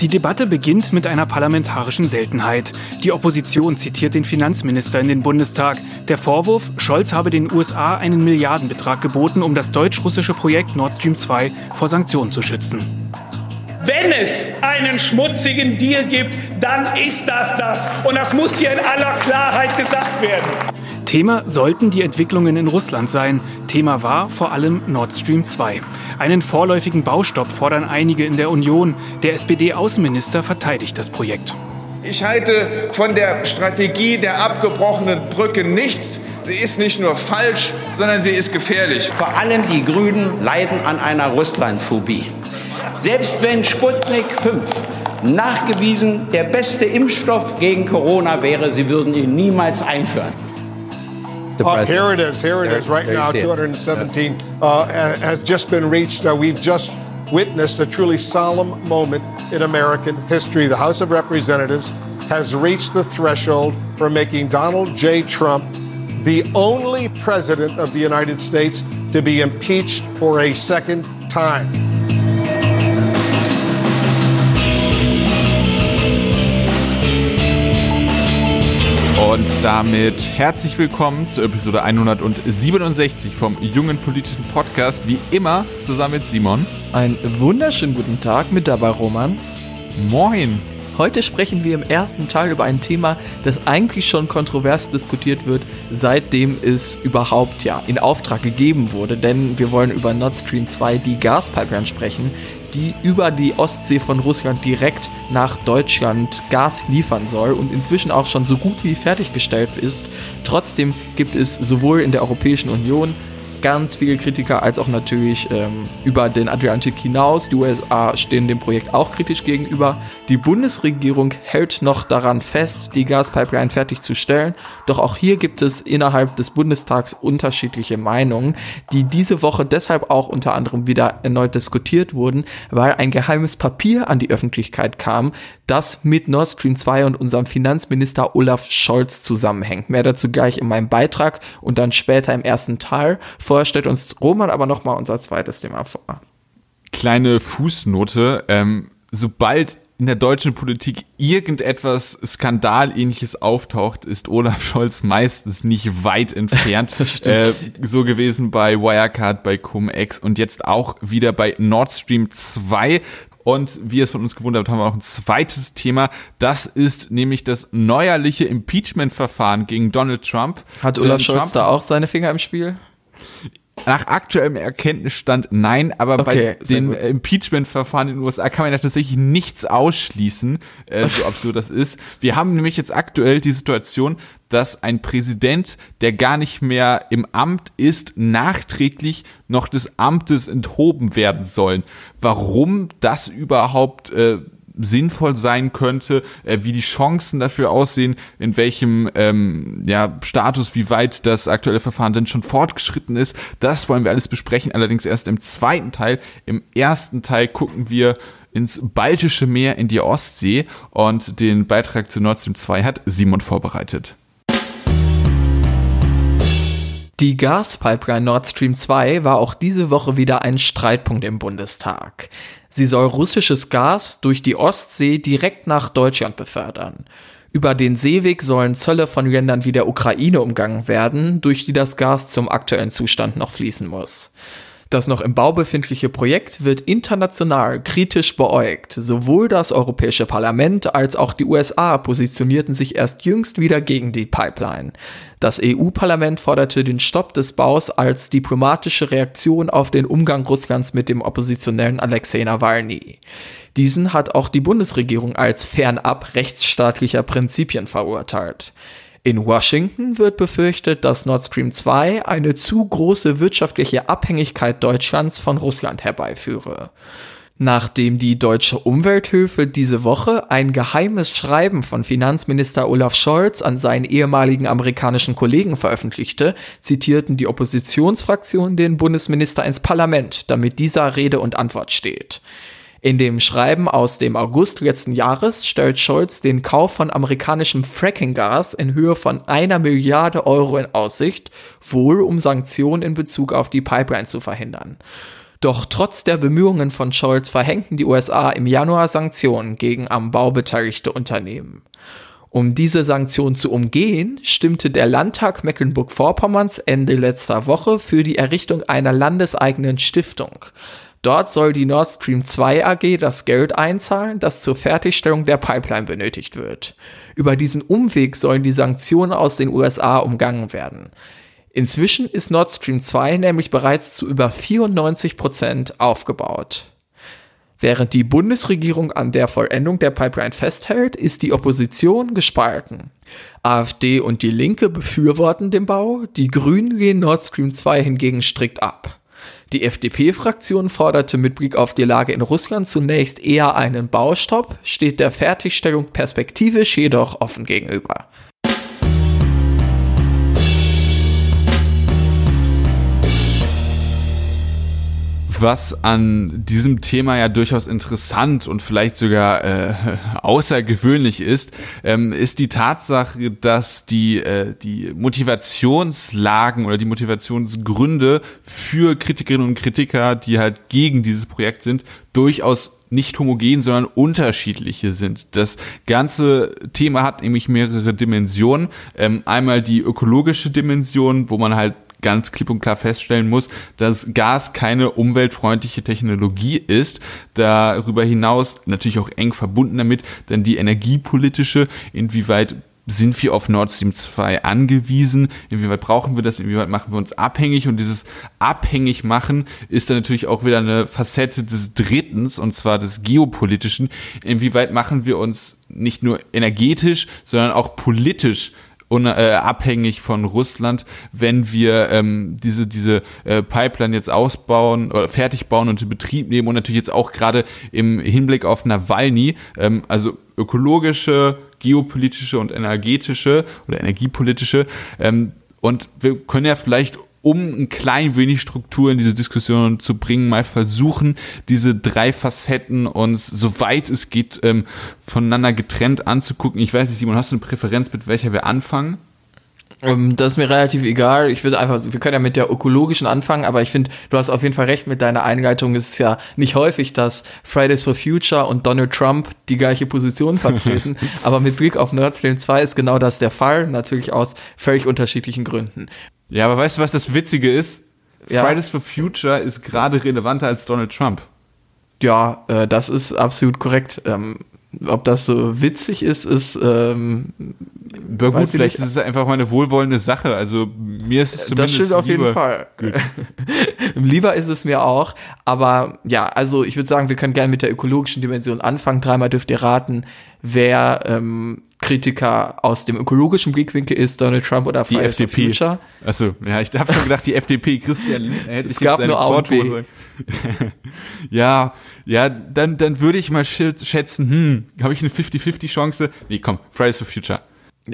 Die Debatte beginnt mit einer parlamentarischen Seltenheit. Die Opposition zitiert den Finanzminister in den Bundestag. Der Vorwurf, Scholz habe den USA einen Milliardenbetrag geboten, um das deutsch-russische Projekt Nord Stream 2 vor Sanktionen zu schützen. Wenn es einen schmutzigen Deal gibt, dann ist das das. Und das muss hier in aller Klarheit gesagt werden. Thema sollten die Entwicklungen in Russland sein. Thema war vor allem Nord Stream 2. Einen vorläufigen Baustopp fordern einige in der Union. Der SPD-Außenminister verteidigt das Projekt. Ich halte von der Strategie der abgebrochenen Brücke nichts. Sie ist nicht nur falsch, sondern sie ist gefährlich. Vor allem die Grünen leiden an einer Russlandphobie. Selbst wenn Sputnik 5 nachgewiesen der beste Impfstoff gegen Corona wäre, sie würden ihn niemals einführen. Uh, here it is. Here it there, is. Right now, 217 uh, has just been reached. Uh, we've just witnessed a truly solemn moment in American history. The House of Representatives has reached the threshold for making Donald J. Trump the only president of the United States to be impeached for a second time. Und damit herzlich willkommen zur Episode 167 vom Jungen Politischen Podcast. Wie immer zusammen mit Simon. Einen wunderschönen guten Tag mit dabei, Roman. Moin. Heute sprechen wir im ersten Teil über ein Thema, das eigentlich schon kontrovers diskutiert wird, seitdem es überhaupt ja in Auftrag gegeben wurde. Denn wir wollen über Nord Stream 2, die Gaspipeline, sprechen, die über die Ostsee von Russland direkt nach Deutschland Gas liefern soll und inzwischen auch schon so gut wie fertiggestellt ist. Trotzdem gibt es sowohl in der Europäischen Union ganz viele Kritiker, als auch natürlich ähm, über den Atlantik hinaus. Die USA stehen dem Projekt auch kritisch gegenüber. Die Bundesregierung hält noch daran fest, die Gaspipeline fertigzustellen. Doch auch hier gibt es innerhalb des Bundestags unterschiedliche Meinungen, die diese Woche deshalb auch unter anderem wieder erneut diskutiert wurden, weil ein geheimes Papier an die Öffentlichkeit kam, das mit Nord Stream 2 und unserem Finanzminister Olaf Scholz zusammenhängt. Mehr dazu gleich in meinem Beitrag und dann später im ersten Teil. Vorher stellt uns Roman aber nochmal unser zweites Thema vor. Kleine Fußnote. Ähm, sobald in der deutschen Politik irgendetwas Skandalähnliches auftaucht, ist Olaf Scholz meistens nicht weit entfernt. äh, so gewesen bei Wirecard, bei Cum-Ex und jetzt auch wieder bei Nord Stream 2. Und wie ihr es von uns gewundert habt, haben wir auch ein zweites Thema. Das ist nämlich das neuerliche Impeachment-Verfahren gegen Donald Trump. Hat Olaf Scholz Trump da auch seine Finger im Spiel? Nach aktuellem Erkenntnisstand nein, aber okay, bei den Impeachment-Verfahren in den USA kann man ja tatsächlich nichts ausschließen, äh, so absurd das ist. Wir haben nämlich jetzt aktuell die Situation, dass ein Präsident, der gar nicht mehr im Amt ist, nachträglich noch des Amtes enthoben werden sollen. Warum das überhaupt äh, sinnvoll sein könnte, äh, wie die Chancen dafür aussehen, in welchem ähm, ja, Status, wie weit das aktuelle Verfahren denn schon fortgeschritten ist. Das wollen wir alles besprechen, allerdings erst im zweiten Teil. Im ersten Teil gucken wir ins Baltische Meer, in die Ostsee und den Beitrag zu Nord Stream 2 hat Simon vorbereitet. Die Gaspipeline Nord Stream 2 war auch diese Woche wieder ein Streitpunkt im Bundestag. Sie soll russisches Gas durch die Ostsee direkt nach Deutschland befördern. Über den Seeweg sollen Zölle von Ländern wie der Ukraine umgangen werden, durch die das Gas zum aktuellen Zustand noch fließen muss. Das noch im Bau befindliche Projekt wird international kritisch beäugt. Sowohl das Europäische Parlament als auch die USA positionierten sich erst jüngst wieder gegen die Pipeline. Das EU-Parlament forderte den Stopp des Baus als diplomatische Reaktion auf den Umgang Russlands mit dem oppositionellen Alexei Nawalny. Diesen hat auch die Bundesregierung als fernab rechtsstaatlicher Prinzipien verurteilt. In Washington wird befürchtet, dass Nord Stream 2 eine zu große wirtschaftliche Abhängigkeit Deutschlands von Russland herbeiführe. Nachdem die Deutsche Umwelthilfe diese Woche ein geheimes Schreiben von Finanzminister Olaf Scholz an seinen ehemaligen amerikanischen Kollegen veröffentlichte, zitierten die Oppositionsfraktionen den Bundesminister ins Parlament, damit dieser Rede und Antwort steht. In dem Schreiben aus dem August letzten Jahres stellt Scholz den Kauf von amerikanischem Fracking-Gas in Höhe von einer Milliarde Euro in Aussicht, wohl um Sanktionen in Bezug auf die Pipeline zu verhindern. Doch trotz der Bemühungen von Scholz verhängten die USA im Januar Sanktionen gegen am Bau beteiligte Unternehmen. Um diese Sanktionen zu umgehen, stimmte der Landtag Mecklenburg-Vorpommerns Ende letzter Woche für die Errichtung einer landeseigenen Stiftung. Dort soll die Nord Stream 2 AG das Geld einzahlen, das zur Fertigstellung der Pipeline benötigt wird. Über diesen Umweg sollen die Sanktionen aus den USA umgangen werden. Inzwischen ist Nord Stream 2 nämlich bereits zu über 94 Prozent aufgebaut. Während die Bundesregierung an der Vollendung der Pipeline festhält, ist die Opposition gespalten. AfD und die Linke befürworten den Bau, die Grünen gehen Nord Stream 2 hingegen strikt ab. Die FDP-Fraktion forderte mit Blick auf die Lage in Russland zunächst eher einen Baustopp, steht der Fertigstellung perspektivisch jedoch offen gegenüber. Was an diesem Thema ja durchaus interessant und vielleicht sogar äh, außergewöhnlich ist, ähm, ist die Tatsache, dass die, äh, die Motivationslagen oder die Motivationsgründe für Kritikerinnen und Kritiker, die halt gegen dieses Projekt sind, durchaus nicht homogen, sondern unterschiedliche sind. Das ganze Thema hat nämlich mehrere Dimensionen. Ähm, einmal die ökologische Dimension, wo man halt ganz klipp und klar feststellen muss, dass Gas keine umweltfreundliche Technologie ist. Darüber hinaus natürlich auch eng verbunden damit, denn die energiepolitische, inwieweit sind wir auf Nord Stream 2 angewiesen? Inwieweit brauchen wir das? Inwieweit machen wir uns abhängig? Und dieses abhängig machen ist dann natürlich auch wieder eine Facette des Drittens, und zwar des geopolitischen. Inwieweit machen wir uns nicht nur energetisch, sondern auch politisch un, äh, abhängig von Russland, wenn wir ähm, diese, diese äh, Pipeline jetzt ausbauen oder fertig bauen und in Betrieb nehmen und natürlich jetzt auch gerade im Hinblick auf Nawalny, ähm, also ökologische, geopolitische und energetische oder energiepolitische. Ähm, und wir können ja vielleicht um ein klein wenig Struktur in diese Diskussion zu bringen, mal versuchen, diese drei Facetten uns, soweit es geht, ähm, voneinander getrennt anzugucken. Ich weiß nicht, Simon, hast du eine Präferenz, mit welcher wir anfangen? Ähm, das ist mir relativ egal. Ich würde einfach, wir können ja mit der ökologischen anfangen, aber ich finde, du hast auf jeden Fall recht mit deiner Einleitung. Es ist ja nicht häufig, dass Fridays for Future und Donald Trump die gleiche Position vertreten. aber mit Blick auf Nerd Stream 2 ist genau das der Fall, natürlich aus völlig unterschiedlichen Gründen. Ja, aber weißt du, was das Witzige ist? Ja. Fridays for Future ist gerade relevanter als Donald Trump. Ja, äh, das ist absolut korrekt. Ähm, ob das so witzig ist, ist. Ähm, ja, gut, vielleicht ist es einfach mal eine wohlwollende Sache. Also mir ist es zumindest. Das stimmt auf lieber. jeden Fall. lieber ist es mir auch. Aber ja, also ich würde sagen, wir können gerne mit der ökologischen Dimension anfangen. Dreimal dürft ihr raten, wer ähm, Kritiker aus dem ökologischen Blickwinkel ist, Donald Trump oder Fridays die FDP. for Future. Achso, ja, ich habe schon gedacht, die FDP, Christian Lindner hätte es gab nur A Ja, ja, dann, dann würde ich mal schätzen, hm, habe ich eine 50-50 Chance? Nee, komm, Fridays for Future.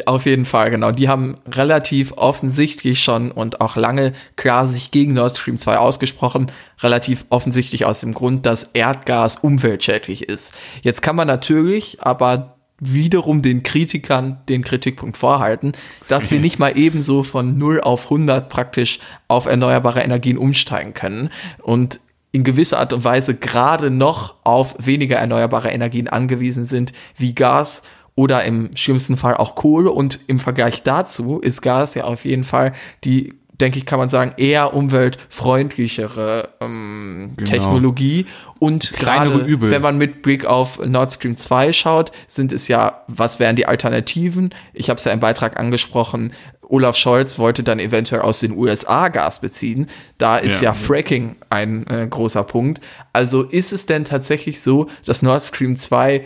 Auf jeden Fall, genau. Die haben relativ offensichtlich schon und auch lange klar sich gegen Nord Stream 2 ausgesprochen. Relativ offensichtlich aus dem Grund, dass Erdgas umweltschädlich ist. Jetzt kann man natürlich aber wiederum den Kritikern den Kritikpunkt vorhalten, dass wir nicht mal ebenso von 0 auf 100 praktisch auf erneuerbare Energien umsteigen können und in gewisser Art und Weise gerade noch auf weniger erneuerbare Energien angewiesen sind, wie Gas oder im schlimmsten Fall auch Kohle. Und im Vergleich dazu ist Gas ja auf jeden Fall die denke ich, kann man sagen, eher umweltfreundlichere ähm, genau. Technologie. Und gerade wenn man mit Blick auf Nord Stream 2 schaut, sind es ja, was wären die Alternativen? Ich habe es ja im Beitrag angesprochen, Olaf Scholz wollte dann eventuell aus den USA Gas beziehen. Da ist ja, ja Fracking ein äh, großer Punkt. Also ist es denn tatsächlich so, dass Nord Stream 2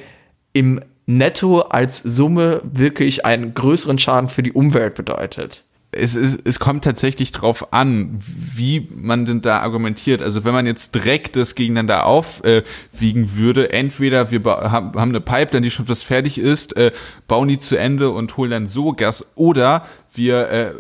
im Netto als Summe wirklich einen größeren Schaden für die Umwelt bedeutet? Es, es, es kommt tatsächlich drauf an, wie man denn da argumentiert. Also wenn man jetzt direkt das gegeneinander aufwiegen würde, entweder wir haben, eine Pipeline, die schon fast fertig ist, äh, bauen die zu Ende und holen dann so Gas, oder wir äh,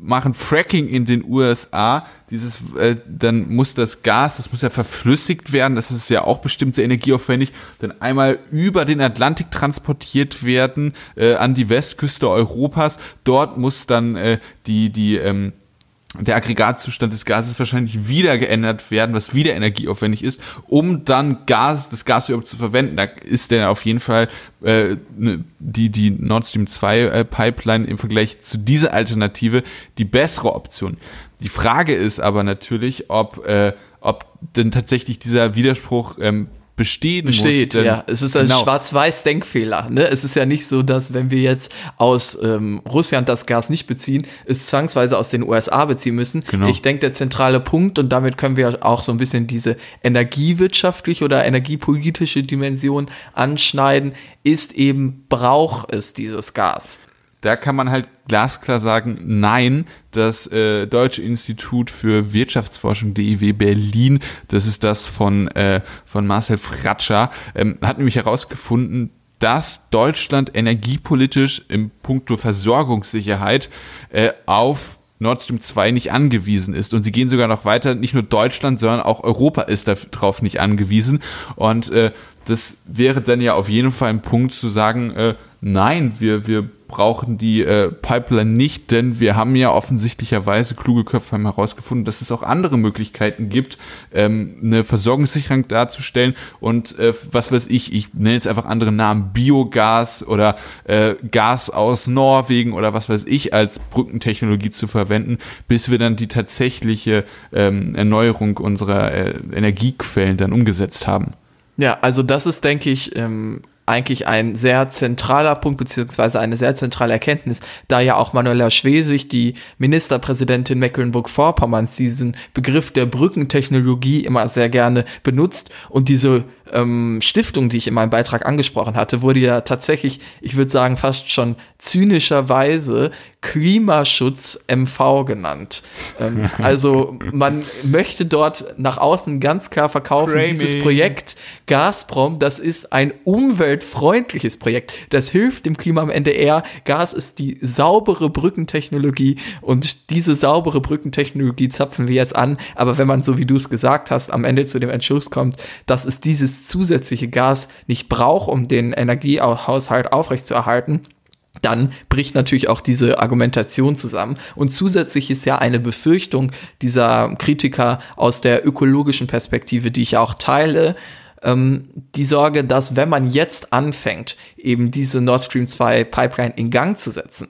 machen Fracking in den USA, dieses, äh, dann muss das Gas, das muss ja verflüssigt werden, das ist ja auch bestimmt sehr energieaufwendig, dann einmal über den Atlantik transportiert werden äh, an die Westküste Europas. Dort muss dann äh, die, die, ähm, der Aggregatzustand des Gases wahrscheinlich wieder geändert werden, was wieder energieaufwendig ist, um dann Gas, das Gas überhaupt zu verwenden. Da ist der auf jeden Fall äh, ne, die, die Nord Stream 2 äh, Pipeline im Vergleich zu dieser Alternative die bessere Option. Die Frage ist aber natürlich, ob, äh, ob denn tatsächlich dieser Widerspruch ähm, bestehen Besteht, muss. ja. Es ist ein genau. Schwarz-Weiß-Denkfehler. Ne? Es ist ja nicht so, dass wenn wir jetzt aus ähm, Russland das Gas nicht beziehen, es zwangsweise aus den USA beziehen müssen. Genau. Ich denke, der zentrale Punkt, und damit können wir auch so ein bisschen diese energiewirtschaftliche oder energiepolitische Dimension anschneiden, ist eben, braucht es dieses Gas? Da kann man halt glasklar sagen, nein, das äh, Deutsche Institut für Wirtschaftsforschung DIW Berlin, das ist das von, äh, von Marcel Fratscher, ähm, hat nämlich herausgefunden, dass Deutschland energiepolitisch im Punkto Versorgungssicherheit äh, auf Nord Stream 2 nicht angewiesen ist. Und sie gehen sogar noch weiter, nicht nur Deutschland, sondern auch Europa ist darauf nicht angewiesen. Und äh, das wäre dann ja auf jeden Fall ein Punkt zu sagen, äh, nein, wir, wir brauchen die äh, Pipeline nicht, denn wir haben ja offensichtlicherweise, kluge Köpfe haben herausgefunden, dass es auch andere Möglichkeiten gibt, ähm, eine Versorgungssicherung darzustellen und äh, was weiß ich, ich nenne jetzt einfach andere Namen, Biogas oder äh, Gas aus Norwegen oder was weiß ich als Brückentechnologie zu verwenden, bis wir dann die tatsächliche ähm, Erneuerung unserer äh, Energiequellen dann umgesetzt haben. Ja, also das ist, denke ich, ähm, eigentlich ein sehr zentraler Punkt beziehungsweise eine sehr zentrale Erkenntnis, da ja auch Manuela Schwesig, die Ministerpräsidentin Mecklenburg-Vorpommerns, diesen Begriff der Brückentechnologie immer sehr gerne benutzt und diese ähm, Stiftung, die ich in meinem Beitrag angesprochen hatte, wurde ja tatsächlich, ich würde sagen, fast schon zynischerweise Klimaschutz MV genannt. Ähm, also man möchte dort nach außen ganz klar verkaufen, Framing. dieses Projekt Gazprom, das ist ein umweltfreundliches Projekt. Das hilft dem Klima am Ende eher. Gas ist die saubere Brückentechnologie und diese saubere Brückentechnologie zapfen wir jetzt an. Aber wenn man, so wie du es gesagt hast, am Ende zu dem Entschluss kommt, dass es dieses zusätzliche Gas nicht braucht, um den Energiehaushalt aufrechtzuerhalten, dann bricht natürlich auch diese Argumentation zusammen. Und zusätzlich ist ja eine Befürchtung dieser Kritiker aus der ökologischen Perspektive, die ich auch teile, ähm, die Sorge, dass wenn man jetzt anfängt, eben diese Nord Stream 2 Pipeline in Gang zu setzen,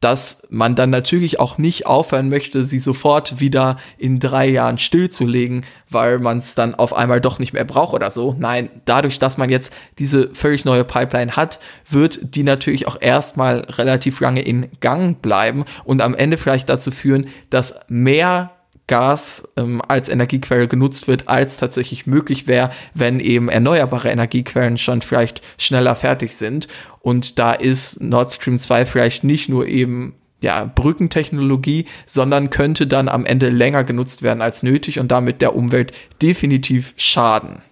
dass man dann natürlich auch nicht aufhören möchte, sie sofort wieder in drei Jahren stillzulegen, weil man es dann auf einmal doch nicht mehr braucht oder so. Nein, dadurch, dass man jetzt diese völlig neue Pipeline hat, wird die natürlich auch erstmal relativ lange in Gang bleiben und am Ende vielleicht dazu führen, dass mehr Gas ähm, als Energiequelle genutzt wird, als tatsächlich möglich wäre, wenn eben erneuerbare Energiequellen schon vielleicht schneller fertig sind. Und da ist Nord Stream 2 vielleicht nicht nur eben ja, Brückentechnologie, sondern könnte dann am Ende länger genutzt werden als nötig und damit der Umwelt definitiv schaden.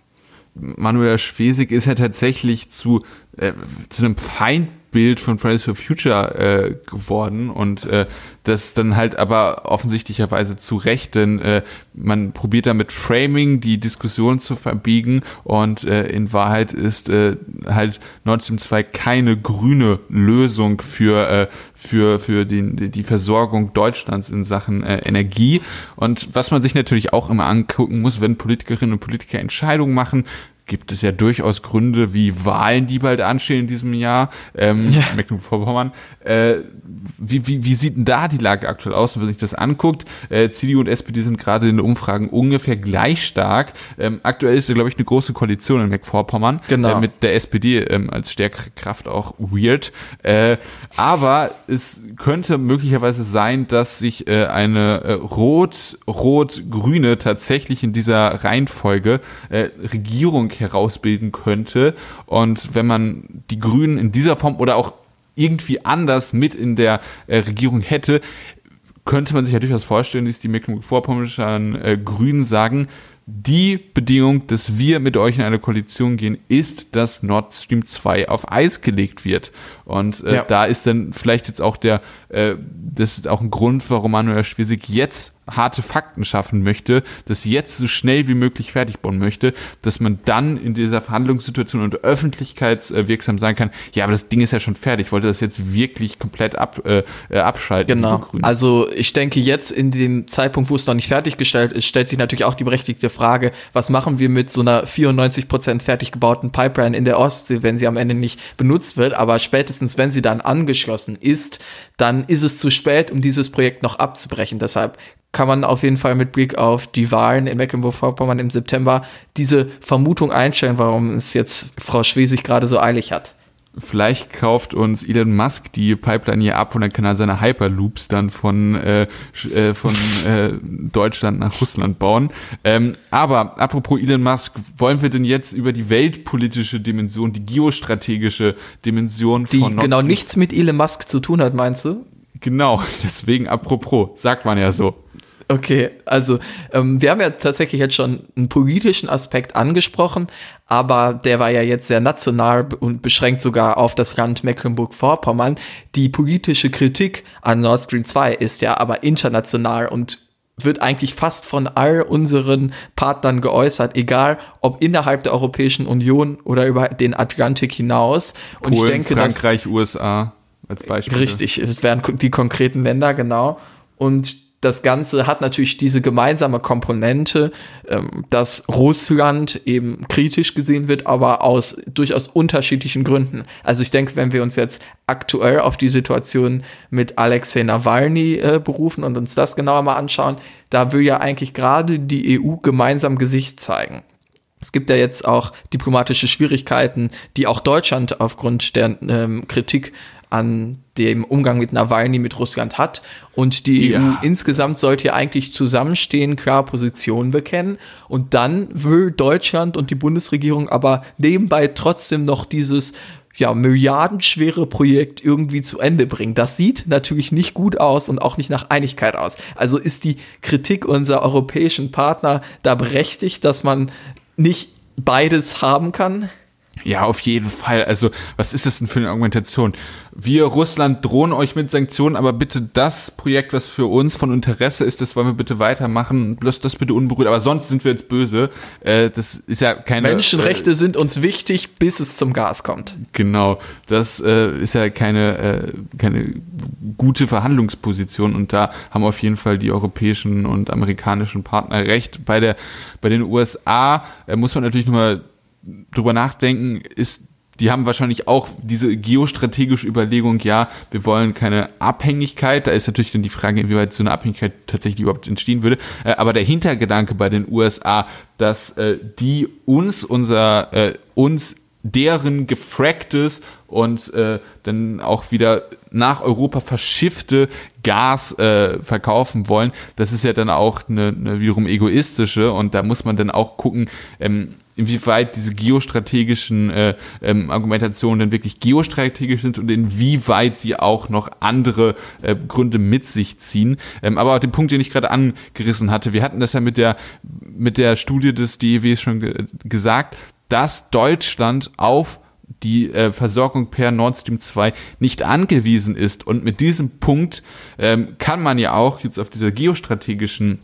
Manuel Schwesig ist ja tatsächlich zu, äh, zu einem Feind Bild von Fridays for Future äh, geworden und äh, das dann halt aber offensichtlicherweise zu Recht, denn äh, man probiert da mit Framing die Diskussion zu verbiegen und äh, in Wahrheit ist äh, halt Nord Stream 2 keine grüne Lösung für, äh, für, für den, die Versorgung Deutschlands in Sachen äh, Energie. Und was man sich natürlich auch immer angucken muss, wenn Politikerinnen und Politiker Entscheidungen machen, gibt es ja durchaus Gründe wie Wahlen, die bald anstehen in diesem Jahr, ähm, ja. Mecklenburg-Vorpommern. Äh, wie, wie, wie sieht denn da die Lage aktuell aus, wenn man sich das anguckt? Äh, CDU und SPD sind gerade in den Umfragen ungefähr gleich stark. Ähm, aktuell ist ja, glaube ich, eine große Koalition in Mecklenburg-Vorpommern genau. äh, mit der SPD ähm, als stärkere Kraft auch weird. Äh, aber es könnte möglicherweise sein, dass sich äh, eine äh, rot-rot-grüne tatsächlich in dieser Reihenfolge äh, Regierung herausbilden könnte. Und wenn man die Grünen in dieser Form oder auch irgendwie anders mit in der äh, Regierung hätte, könnte man sich ja durchaus vorstellen, dass die Mecklenburg-Vorpommernischen äh, Grünen sagen, die Bedingung, dass wir mit euch in eine Koalition gehen, ist, dass Nord Stream 2 auf Eis gelegt wird. Und äh, ja. da ist dann vielleicht jetzt auch der, äh, das ist auch ein Grund, warum Manuel Schwesig jetzt harte Fakten schaffen möchte, das jetzt so schnell wie möglich fertig bauen möchte, dass man dann in dieser Verhandlungssituation und öffentlichkeitswirksam sein kann, ja, aber das Ding ist ja schon fertig, ich wollte das jetzt wirklich komplett ab, äh, äh abschalten. Genau. Also ich denke jetzt in dem Zeitpunkt, wo es noch nicht fertiggestellt ist, stellt sich natürlich auch die berechtigte Frage, was machen wir mit so einer 94% fertig gebauten Pipeline in der Ostsee, wenn sie am Ende nicht benutzt wird, aber spätestens wenn sie dann angeschlossen ist, dann ist es zu spät, um dieses Projekt noch abzubrechen. Deshalb kann man auf jeden Fall mit Blick auf die Wahlen in Mecklenburg-Vorpommern im September diese Vermutung einstellen, warum es jetzt Frau Schwesig gerade so eilig hat. Vielleicht kauft uns Elon Musk die Pipeline hier ab und dann kann er seine Hyperloops dann von, äh, äh, von äh, Deutschland nach Russland bauen. Ähm, aber apropos Elon Musk, wollen wir denn jetzt über die weltpolitische Dimension, die geostrategische Dimension die von Die genau nichts mit Elon Musk zu tun hat, meinst du? Genau, deswegen apropos, sagt man ja so. Okay, also ähm, wir haben ja tatsächlich jetzt schon einen politischen Aspekt angesprochen, aber der war ja jetzt sehr national und beschränkt sogar auf das Land Mecklenburg-Vorpommern. Die politische Kritik an Nord Stream 2 ist ja aber international und wird eigentlich fast von all unseren Partnern geäußert, egal ob innerhalb der Europäischen Union oder über den Atlantik hinaus. Und Polen, ich denke, Frankreich, dass, USA als Beispiel. Richtig, es wären die konkreten Länder, genau. Und das Ganze hat natürlich diese gemeinsame Komponente, ähm, dass Russland eben kritisch gesehen wird, aber aus durchaus unterschiedlichen Gründen. Also ich denke, wenn wir uns jetzt aktuell auf die Situation mit Alexei Nawalny äh, berufen und uns das genauer mal anschauen, da will ja eigentlich gerade die EU gemeinsam Gesicht zeigen. Es gibt ja jetzt auch diplomatische Schwierigkeiten, die auch Deutschland aufgrund der ähm, Kritik an dem Umgang mit Nawalny mit Russland hat. Und die ja. EU insgesamt sollte ja eigentlich zusammenstehen, klar Positionen bekennen. Und dann will Deutschland und die Bundesregierung aber nebenbei trotzdem noch dieses ja, milliardenschwere Projekt irgendwie zu Ende bringen. Das sieht natürlich nicht gut aus und auch nicht nach Einigkeit aus. Also ist die Kritik unserer europäischen Partner da berechtigt, dass man nicht beides haben kann? Ja, auf jeden Fall. Also, was ist das denn für eine Argumentation? Wir, Russland, drohen euch mit Sanktionen, aber bitte das Projekt, was für uns von Interesse ist, das wollen wir bitte weitermachen. Bloß das bitte unberührt. Aber sonst sind wir jetzt böse. Äh, das ist ja keine. Menschenrechte äh, sind uns wichtig, bis es zum Gas kommt. Genau. Das äh, ist ja keine, äh, keine gute Verhandlungsposition. Und da haben auf jeden Fall die europäischen und amerikanischen Partner recht. Bei der, bei den USA äh, muss man natürlich nur mal drüber nachdenken, ist, die haben wahrscheinlich auch diese geostrategische Überlegung, ja, wir wollen keine Abhängigkeit. Da ist natürlich dann die Frage, inwieweit so eine Abhängigkeit tatsächlich überhaupt entstehen würde. Äh, aber der Hintergedanke bei den USA, dass äh, die uns unser, äh, uns deren gefracktes und äh, dann auch wieder nach Europa verschiffte Gas äh, verkaufen wollen, das ist ja dann auch eine, eine wiederum egoistische und da muss man dann auch gucken, ähm, inwieweit diese geostrategischen äh, ähm, Argumentationen denn wirklich geostrategisch sind und inwieweit sie auch noch andere äh, Gründe mit sich ziehen. Ähm, aber den Punkt, den ich gerade angerissen hatte, wir hatten das ja mit der, mit der Studie des DEWs schon ge gesagt, dass Deutschland auf die äh, Versorgung per Nord Stream 2 nicht angewiesen ist. Und mit diesem Punkt ähm, kann man ja auch jetzt auf dieser geostrategischen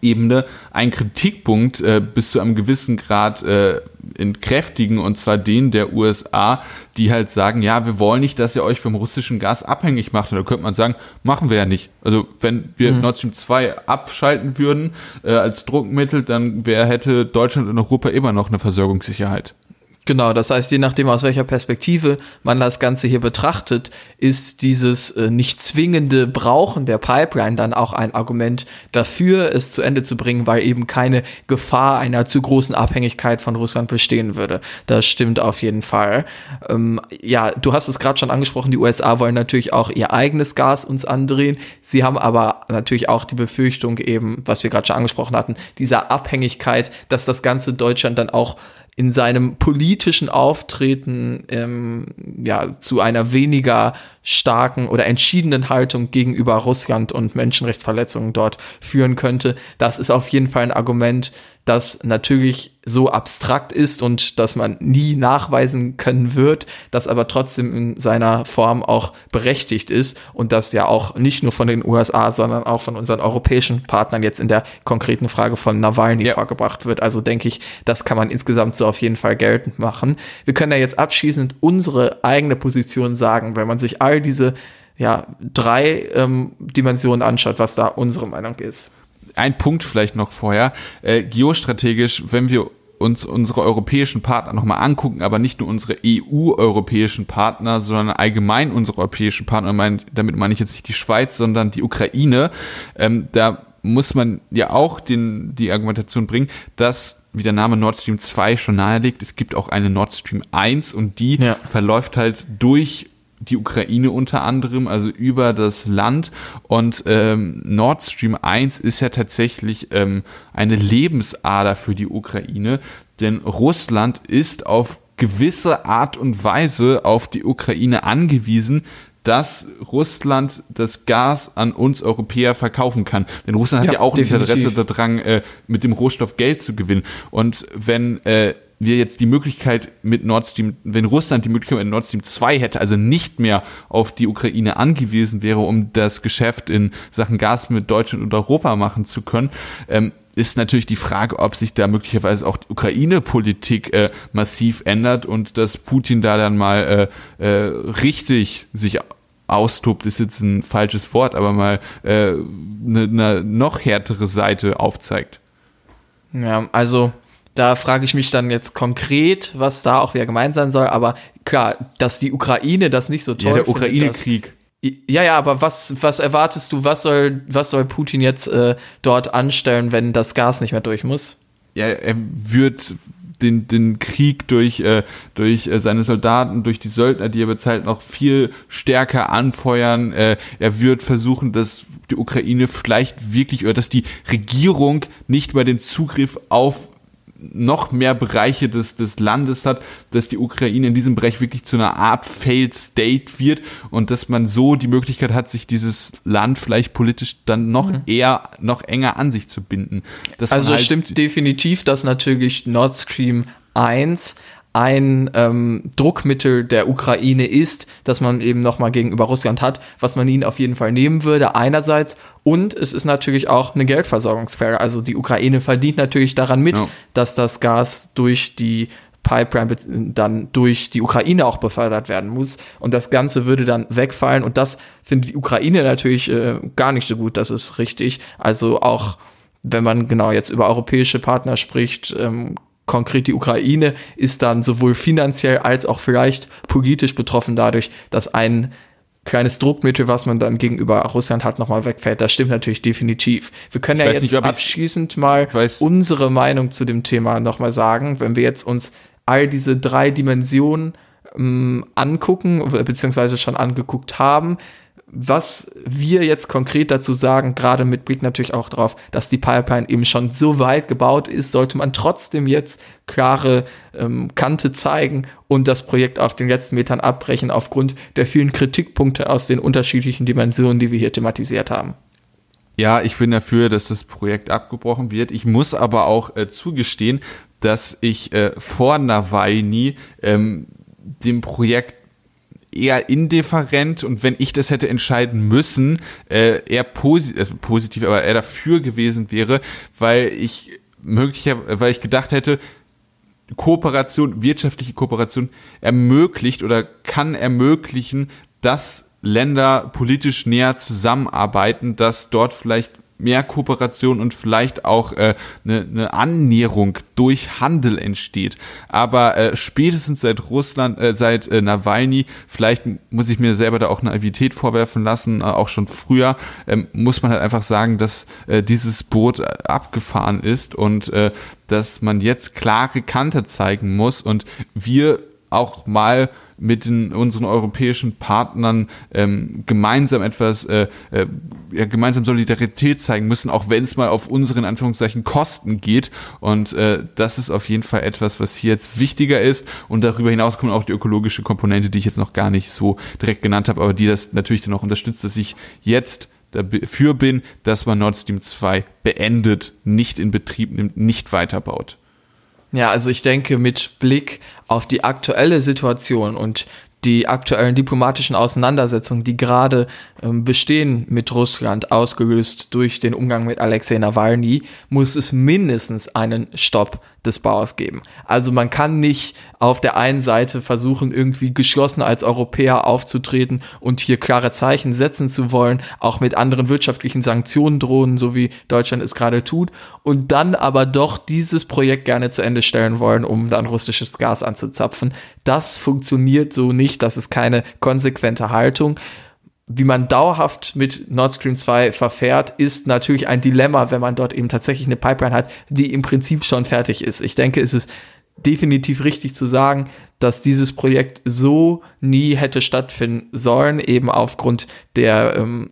Ebene einen Kritikpunkt äh, bis zu einem gewissen Grad äh, entkräftigen, und zwar den der USA, die halt sagen, ja, wir wollen nicht, dass ihr euch vom russischen Gas abhängig macht. Und da könnte man sagen, machen wir ja nicht. Also wenn wir mhm. Nord Stream 2 abschalten würden äh, als Druckmittel, dann wär, hätte Deutschland und Europa immer noch eine Versorgungssicherheit. Genau, das heißt, je nachdem, aus welcher Perspektive man das Ganze hier betrachtet, ist dieses äh, nicht zwingende Brauchen der Pipeline dann auch ein Argument dafür, es zu Ende zu bringen, weil eben keine Gefahr einer zu großen Abhängigkeit von Russland bestehen würde. Das stimmt auf jeden Fall. Ähm, ja, du hast es gerade schon angesprochen, die USA wollen natürlich auch ihr eigenes Gas uns andrehen. Sie haben aber natürlich auch die Befürchtung eben, was wir gerade schon angesprochen hatten, dieser Abhängigkeit, dass das ganze Deutschland dann auch in seinem politischen Auftreten ähm, ja zu einer weniger starken oder entschiedenen Haltung gegenüber Russland und Menschenrechtsverletzungen dort führen könnte. Das ist auf jeden Fall ein Argument, das natürlich so abstrakt ist und dass man nie nachweisen können wird, das aber trotzdem in seiner Form auch berechtigt ist und das ja auch nicht nur von den USA, sondern auch von unseren europäischen Partnern jetzt in der konkreten Frage von Nawalny ja. vorgebracht wird. Also denke ich, das kann man insgesamt so auf jeden Fall geltend machen. Wir können ja jetzt abschließend unsere eigene Position sagen, wenn man sich all diese ja, drei ähm, Dimensionen anschaut, was da unsere Meinung ist ein Punkt vielleicht noch vorher. Äh, geostrategisch, wenn wir uns unsere europäischen Partner nochmal angucken, aber nicht nur unsere EU-europäischen Partner, sondern allgemein unsere europäischen Partner, mein, damit meine ich jetzt nicht die Schweiz, sondern die Ukraine, ähm, da muss man ja auch den, die Argumentation bringen, dass, wie der Name Nord Stream 2 schon nahelegt, es gibt auch eine Nord Stream 1 und die ja. verläuft halt durch die Ukraine unter anderem, also über das Land. Und ähm, Nord Stream 1 ist ja tatsächlich ähm, eine Lebensader für die Ukraine, denn Russland ist auf gewisse Art und Weise auf die Ukraine angewiesen, dass Russland das Gas an uns Europäer verkaufen kann. Denn Russland hat ja, ja auch definitiv. ein Interesse daran, äh, mit dem Rohstoff Geld zu gewinnen. Und wenn äh, wir jetzt die Möglichkeit mit Nord Stream, wenn Russland die Möglichkeit mit Nord Stream 2 hätte, also nicht mehr auf die Ukraine angewiesen wäre, um das Geschäft in Sachen Gas mit Deutschland und Europa machen zu können, ähm, ist natürlich die Frage, ob sich da möglicherweise auch die Ukraine-Politik äh, massiv ändert und dass Putin da dann mal äh, äh, richtig sich austobt, ist jetzt ein falsches Wort, aber mal eine äh, ne, noch härtere Seite aufzeigt. Ja, also da frage ich mich dann jetzt konkret, was da auch wieder gemeint sein soll. Aber klar, dass die Ukraine das nicht so toll Ja, der Ukraine-Krieg. Ja, ja, aber was, was erwartest du, was soll, was soll Putin jetzt äh, dort anstellen, wenn das Gas nicht mehr durch muss? Ja, er wird den, den Krieg durch, äh, durch äh, seine Soldaten, durch die Söldner, die er bezahlt, noch viel stärker anfeuern. Äh, er wird versuchen, dass die Ukraine vielleicht wirklich oder dass die Regierung nicht mehr den Zugriff auf noch mehr Bereiche des, des Landes hat, dass die Ukraine in diesem Bereich wirklich zu einer Art Failed State wird und dass man so die Möglichkeit hat, sich dieses Land vielleicht politisch dann noch mhm. eher, noch enger an sich zu binden. also halt stimmt definitiv, dass natürlich Nord Stream 1 ein ähm, Druckmittel der Ukraine ist, dass man eben nochmal gegenüber Russland hat, was man ihnen auf jeden Fall nehmen würde, einerseits. Und es ist natürlich auch eine Geldversorgungsquelle. Also die Ukraine verdient natürlich daran mit, ja. dass das Gas durch die Pipeline dann durch die Ukraine auch befördert werden muss. Und das Ganze würde dann wegfallen. Und das findet die Ukraine natürlich äh, gar nicht so gut. Das ist richtig. Also auch wenn man genau jetzt über europäische Partner spricht, ähm, konkret die Ukraine ist dann sowohl finanziell als auch vielleicht politisch betroffen dadurch, dass ein kleines Druckmittel, was man dann gegenüber Russland hat, nochmal wegfällt. Das stimmt natürlich definitiv. Wir können ich ja jetzt nicht, abschließend mal unsere Meinung zu dem Thema nochmal sagen, wenn wir jetzt uns all diese drei Dimensionen ähm, angucken, beziehungsweise schon angeguckt haben, was wir jetzt konkret dazu sagen, gerade mit Blick natürlich auch darauf, dass die Pipeline eben schon so weit gebaut ist, sollte man trotzdem jetzt klare ähm, Kante zeigen und das Projekt auf den letzten Metern abbrechen aufgrund der vielen Kritikpunkte aus den unterschiedlichen Dimensionen, die wir hier thematisiert haben. Ja, ich bin dafür, dass das Projekt abgebrochen wird. Ich muss aber auch äh, zugestehen, dass ich äh, vor Nawalny ähm, dem Projekt eher indifferent und wenn ich das hätte entscheiden müssen, äh, eher posi also positiv, aber eher dafür gewesen wäre, weil ich möglicherweise, weil ich gedacht hätte, Kooperation, wirtschaftliche Kooperation ermöglicht oder kann ermöglichen, dass Länder politisch näher zusammenarbeiten, dass dort vielleicht mehr Kooperation und vielleicht auch äh, eine, eine Annäherung durch Handel entsteht. Aber äh, spätestens seit Russland, äh, seit äh, Nawalny, vielleicht muss ich mir selber da auch Naivität vorwerfen lassen, äh, auch schon früher, äh, muss man halt einfach sagen, dass äh, dieses Boot äh, abgefahren ist und äh, dass man jetzt klare Kante zeigen muss und wir auch mal mit den, unseren europäischen Partnern ähm, gemeinsam etwas, äh, äh, ja, gemeinsam Solidarität zeigen müssen, auch wenn es mal auf unseren Anführungszeichen Kosten geht. Und äh, das ist auf jeden Fall etwas, was hier jetzt wichtiger ist. Und darüber hinaus kommt auch die ökologische Komponente, die ich jetzt noch gar nicht so direkt genannt habe, aber die das natürlich dann auch unterstützt, dass ich jetzt dafür bin, dass man Nord Stream 2 beendet, nicht in Betrieb nimmt, nicht weiterbaut. Ja, also ich denke, mit Blick auf die aktuelle Situation und die aktuellen diplomatischen Auseinandersetzungen, die gerade ähm, bestehen mit Russland, ausgelöst durch den Umgang mit Alexei Nawalny, muss es mindestens einen Stopp des Baus geben. Also man kann nicht auf der einen Seite versuchen, irgendwie geschlossen als Europäer aufzutreten und hier klare Zeichen setzen zu wollen, auch mit anderen wirtschaftlichen Sanktionen drohen, so wie Deutschland es gerade tut, und dann aber doch dieses Projekt gerne zu Ende stellen wollen, um dann russisches Gas anzuzapfen. Das funktioniert so nicht, das ist keine konsequente Haltung wie man dauerhaft mit Nord Stream 2 verfährt, ist natürlich ein Dilemma, wenn man dort eben tatsächlich eine Pipeline hat, die im Prinzip schon fertig ist. Ich denke, es ist definitiv richtig zu sagen, dass dieses Projekt so nie hätte stattfinden sollen, eben aufgrund der ähm,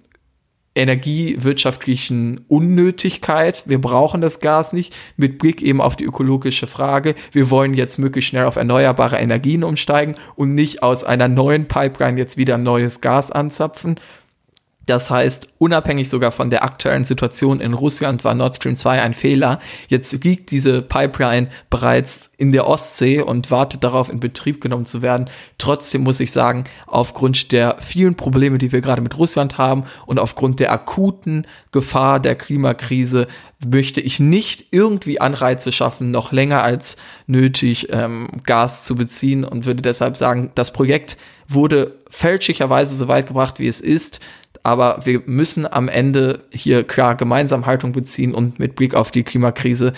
energiewirtschaftlichen Unnötigkeit. Wir brauchen das Gas nicht mit Blick eben auf die ökologische Frage. Wir wollen jetzt möglichst schnell auf erneuerbare Energien umsteigen und nicht aus einer neuen Pipeline jetzt wieder neues Gas anzapfen. Das heißt, unabhängig sogar von der aktuellen Situation in Russland war Nord Stream 2 ein Fehler. Jetzt liegt diese Pipeline bereits in der Ostsee und wartet darauf, in Betrieb genommen zu werden. Trotzdem muss ich sagen, aufgrund der vielen Probleme, die wir gerade mit Russland haben und aufgrund der akuten Gefahr der Klimakrise möchte ich nicht irgendwie Anreize schaffen, noch länger als nötig ähm, Gas zu beziehen und würde deshalb sagen, das Projekt wurde fälschlicherweise so weit gebracht, wie es ist aber wir müssen am Ende hier klar gemeinsam Haltung beziehen und mit Blick auf die Klimakrise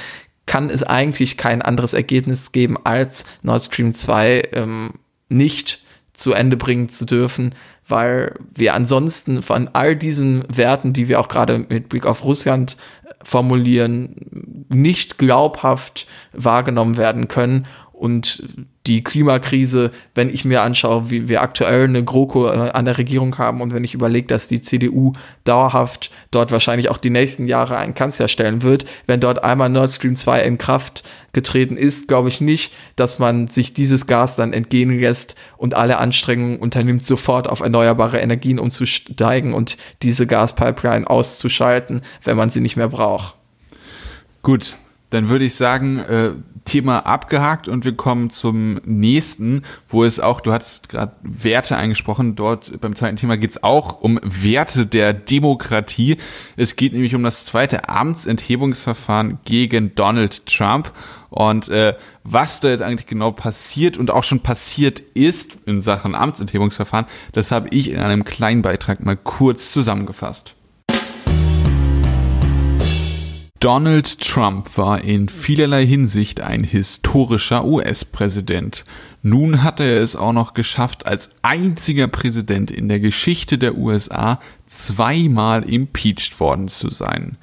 kann es eigentlich kein anderes Ergebnis geben, als Nord Stream 2 ähm, nicht zu Ende bringen zu dürfen, weil wir ansonsten von all diesen Werten, die wir auch gerade mit Blick auf Russland formulieren, nicht glaubhaft wahrgenommen werden können. Und die Klimakrise, wenn ich mir anschaue, wie wir aktuell eine GroKo äh, an der Regierung haben und wenn ich überlege, dass die CDU dauerhaft dort wahrscheinlich auch die nächsten Jahre einen Kanzler stellen wird, wenn dort einmal Nord Stream 2 in Kraft getreten ist, glaube ich nicht, dass man sich dieses Gas dann entgehen lässt und alle Anstrengungen unternimmt, sofort auf erneuerbare Energien umzusteigen und diese Gaspipeline auszuschalten, wenn man sie nicht mehr braucht. Gut, dann würde ich sagen, äh, Thema abgehakt und wir kommen zum nächsten, wo es auch, du hattest gerade Werte angesprochen, dort beim zweiten Thema geht es auch um Werte der Demokratie. Es geht nämlich um das zweite Amtsenthebungsverfahren gegen Donald Trump. Und äh, was da jetzt eigentlich genau passiert und auch schon passiert ist in Sachen Amtsenthebungsverfahren, das habe ich in einem kleinen Beitrag mal kurz zusammengefasst. Donald Trump war in vielerlei Hinsicht ein historischer US-Präsident. Nun hat er es auch noch geschafft, als einziger Präsident in der Geschichte der USA zweimal impeached worden zu sein.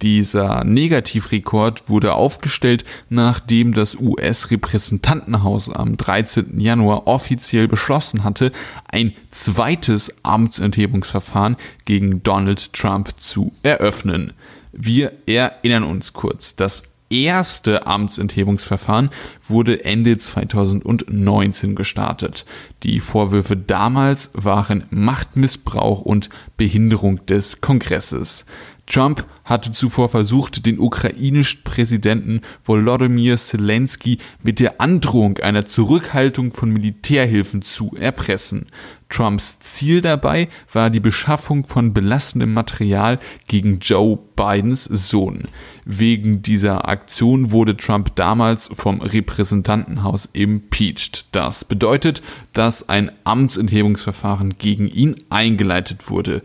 Dieser Negativrekord wurde aufgestellt, nachdem das US-Repräsentantenhaus am 13. Januar offiziell beschlossen hatte, ein zweites Amtsenthebungsverfahren gegen Donald Trump zu eröffnen. Wir erinnern uns kurz. Das erste Amtsenthebungsverfahren wurde Ende 2019 gestartet. Die Vorwürfe damals waren Machtmissbrauch und Behinderung des Kongresses. Trump hatte zuvor versucht, den ukrainischen Präsidenten Volodymyr Zelensky mit der Androhung einer Zurückhaltung von Militärhilfen zu erpressen. Trumps Ziel dabei war die Beschaffung von belastendem Material gegen Joe Bidens Sohn. Wegen dieser Aktion wurde Trump damals vom Repräsentantenhaus impeached. Das bedeutet, dass ein Amtsenthebungsverfahren gegen ihn eingeleitet wurde.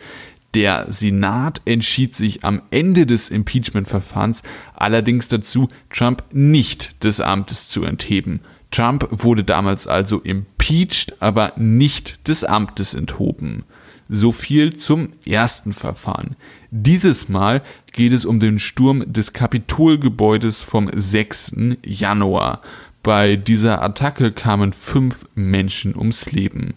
Der Senat entschied sich am Ende des Impeachment-Verfahrens allerdings dazu, Trump nicht des Amtes zu entheben. Trump wurde damals also impeached, aber nicht des Amtes enthoben. So viel zum ersten Verfahren. Dieses Mal geht es um den Sturm des Kapitolgebäudes vom 6. Januar. Bei dieser Attacke kamen fünf Menschen ums Leben.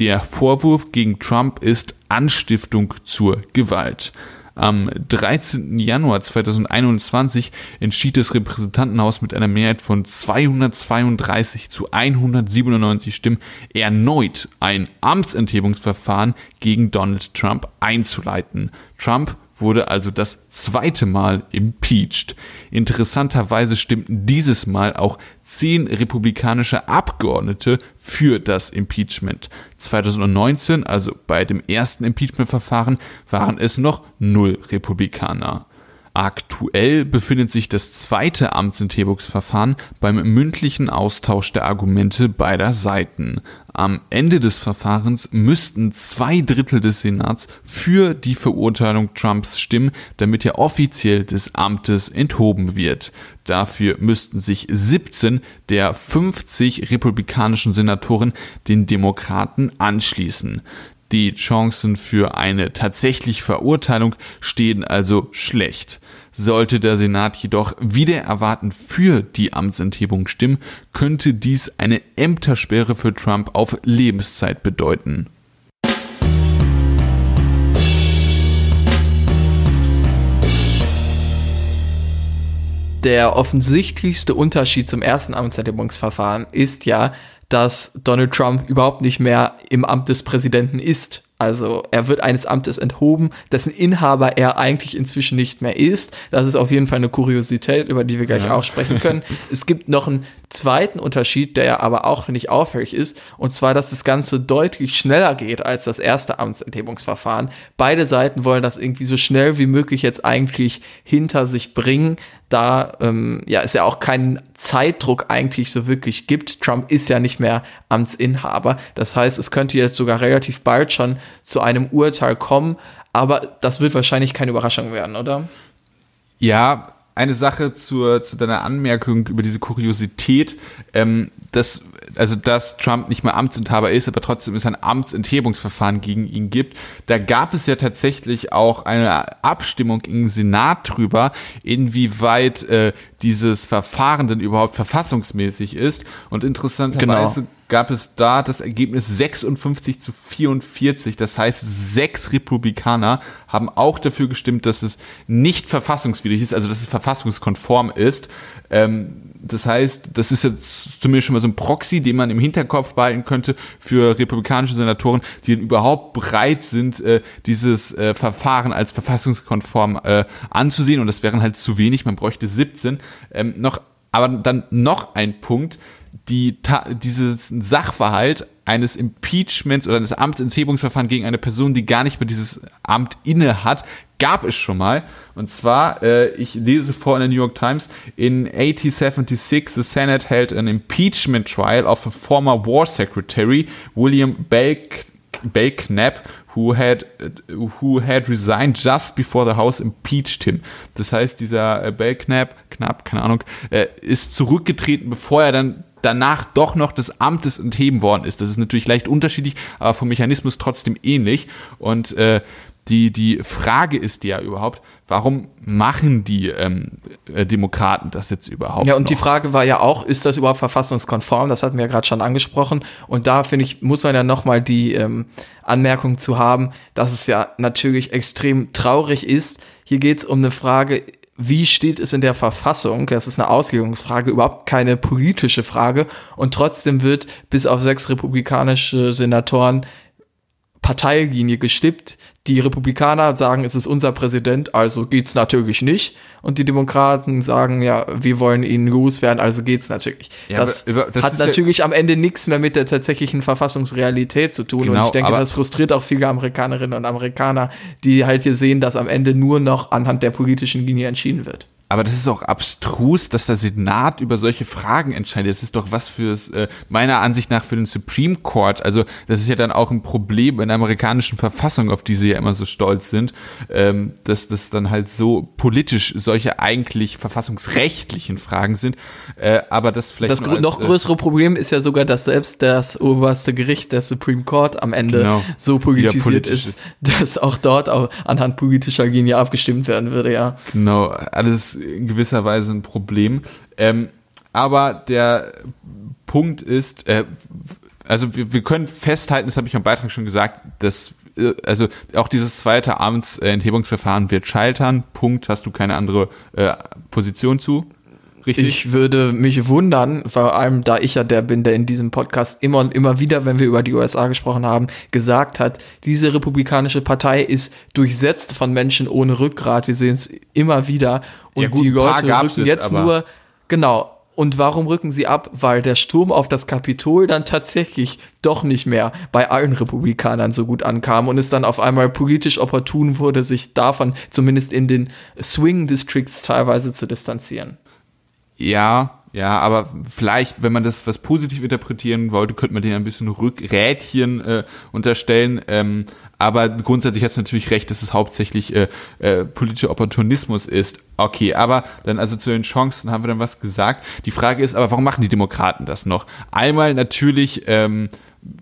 Der Vorwurf gegen Trump ist Anstiftung zur Gewalt. Am 13. Januar 2021 entschied das Repräsentantenhaus mit einer Mehrheit von 232 zu 197 Stimmen erneut ein Amtsenthebungsverfahren gegen Donald Trump einzuleiten. Trump wurde also das zweite Mal impeached. Interessanterweise stimmten dieses Mal auch zehn republikanische Abgeordnete für das Impeachment. 2019, also bei dem ersten Impeachment-Verfahren, waren es noch null Republikaner. Aktuell befindet sich das zweite Amtsenthebungsverfahren beim mündlichen Austausch der Argumente beider Seiten. Am Ende des Verfahrens müssten zwei Drittel des Senats für die Verurteilung Trumps stimmen, damit er offiziell des Amtes enthoben wird. Dafür müssten sich 17 der 50 republikanischen Senatoren den Demokraten anschließen. Die Chancen für eine tatsächliche Verurteilung stehen also schlecht. Sollte der Senat jedoch wieder erwarten für die Amtsenthebung stimmen, könnte dies eine Ämtersperre für Trump auf Lebenszeit bedeuten. Der offensichtlichste Unterschied zum ersten Amtsenthebungsverfahren ist ja, dass Donald Trump überhaupt nicht mehr im Amt des Präsidenten ist. Also er wird eines Amtes enthoben, dessen Inhaber er eigentlich inzwischen nicht mehr ist. Das ist auf jeden Fall eine Kuriosität, über die wir gleich ja. auch sprechen können. es gibt noch einen zweiten Unterschied, der aber auch nicht auffällig ist, und zwar, dass das Ganze deutlich schneller geht als das erste Amtsenthebungsverfahren. Beide Seiten wollen das irgendwie so schnell wie möglich jetzt eigentlich hinter sich bringen, da ähm, ja es ja auch keinen Zeitdruck eigentlich so wirklich gibt. Trump ist ja nicht mehr Amtsinhaber. Das heißt, es könnte jetzt sogar relativ bald schon zu einem Urteil kommen, aber das wird wahrscheinlich keine Überraschung werden, oder? Ja, eine Sache zur, zu deiner Anmerkung über diese Kuriosität. Ähm, das, also, dass Trump nicht mehr Amtsinhaber ist, aber trotzdem es ein Amtsenthebungsverfahren gegen ihn gibt. Da gab es ja tatsächlich auch eine Abstimmung im Senat drüber, inwieweit äh, dieses Verfahren denn überhaupt verfassungsmäßig ist. Und interessanterweise genau gab es da das Ergebnis 56 zu 44. Das heißt, sechs Republikaner haben auch dafür gestimmt, dass es nicht verfassungswidrig ist, also dass es verfassungskonform ist. Ähm, das heißt, das ist jetzt zumindest schon mal so ein Proxy, den man im Hinterkopf behalten könnte für republikanische Senatoren, die überhaupt bereit sind, äh, dieses äh, Verfahren als verfassungskonform äh, anzusehen. Und das wären halt zu wenig, man bräuchte 17. Ähm, noch, aber dann noch ein Punkt, die, dieses Sachverhalt eines Impeachments oder eines Amtsenthebungsverfahrens gegen eine Person, die gar nicht mehr dieses Amt inne hat, gab es schon mal. Und zwar, äh, ich lese vor in der New York Times, in 1876 the Senate held an impeachment trial of a former war secretary, William Belk Belknap, who had, who had resigned just before the House impeached him. Das heißt, dieser äh, Belknap, knapp, keine Ahnung, äh, ist zurückgetreten, bevor er dann danach doch noch des Amtes entheben worden ist. Das ist natürlich leicht unterschiedlich, aber vom Mechanismus trotzdem ähnlich. Und äh, die, die Frage ist ja überhaupt, warum machen die ähm, äh, Demokraten das jetzt überhaupt? Ja, und noch? die Frage war ja auch, ist das überhaupt verfassungskonform? Das hatten wir ja gerade schon angesprochen. Und da finde ich, muss man ja nochmal die ähm, Anmerkung zu haben, dass es ja natürlich extrem traurig ist. Hier geht es um eine Frage, wie steht es in der Verfassung? Das ist eine Auslegungsfrage, überhaupt keine politische Frage. Und trotzdem wird bis auf sechs republikanische Senatoren Parteilinie gestippt. Die Republikaner sagen, es ist unser Präsident, also geht's natürlich nicht. Und die Demokraten sagen, ja, wir wollen ihn loswerden, also geht's natürlich. Ja, das, über, das hat natürlich ja am Ende nichts mehr mit der tatsächlichen Verfassungsrealität zu tun. Genau, und ich denke, das frustriert auch viele Amerikanerinnen und Amerikaner, die halt hier sehen, dass am Ende nur noch anhand der politischen Linie entschieden wird. Aber das ist auch abstrus, dass der Senat über solche Fragen entscheidet. Das ist doch was fürs, äh, meiner Ansicht nach, für den Supreme Court. Also, das ist ja dann auch ein Problem in der amerikanischen Verfassung, auf die sie ja immer so stolz sind, ähm, dass das dann halt so politisch solche eigentlich verfassungsrechtlichen Fragen sind. Äh, aber das vielleicht. Das als, noch äh, größere Problem ist ja sogar, dass selbst das oberste Gericht, der Supreme Court, am Ende genau, so politisiert politisch ist, ist, dass auch dort auch anhand politischer Linie abgestimmt werden würde, ja. Genau, alles in gewisser Weise ein Problem. Ähm, aber der Punkt ist, äh, also wir, wir können festhalten, das habe ich im Beitrag schon gesagt, dass äh, also auch dieses zweite Amtsenthebungsverfahren wird scheitern. Punkt. Hast du keine andere äh, Position zu? Richtig? Ich würde mich wundern, vor allem da ich ja der bin, der in diesem Podcast immer und immer wieder, wenn wir über die USA gesprochen haben, gesagt hat, diese republikanische Partei ist durchsetzt von Menschen ohne Rückgrat. Wir sehen es immer wieder. Und ja gut, die Leute rücken jetzt nur, genau, und warum rücken sie ab? Weil der Sturm auf das Kapitol dann tatsächlich doch nicht mehr bei allen Republikanern so gut ankam und es dann auf einmal politisch opportun wurde, sich davon zumindest in den Swing Districts teilweise zu distanzieren. Ja, ja, aber vielleicht, wenn man das was positiv interpretieren wollte, könnte man denen ein bisschen Rückrädchen äh, unterstellen. Ähm, aber grundsätzlich hast du natürlich recht, dass es hauptsächlich äh, äh, politischer Opportunismus ist. Okay, aber dann also zu den Chancen haben wir dann was gesagt. Die Frage ist aber, warum machen die Demokraten das noch? Einmal natürlich ähm,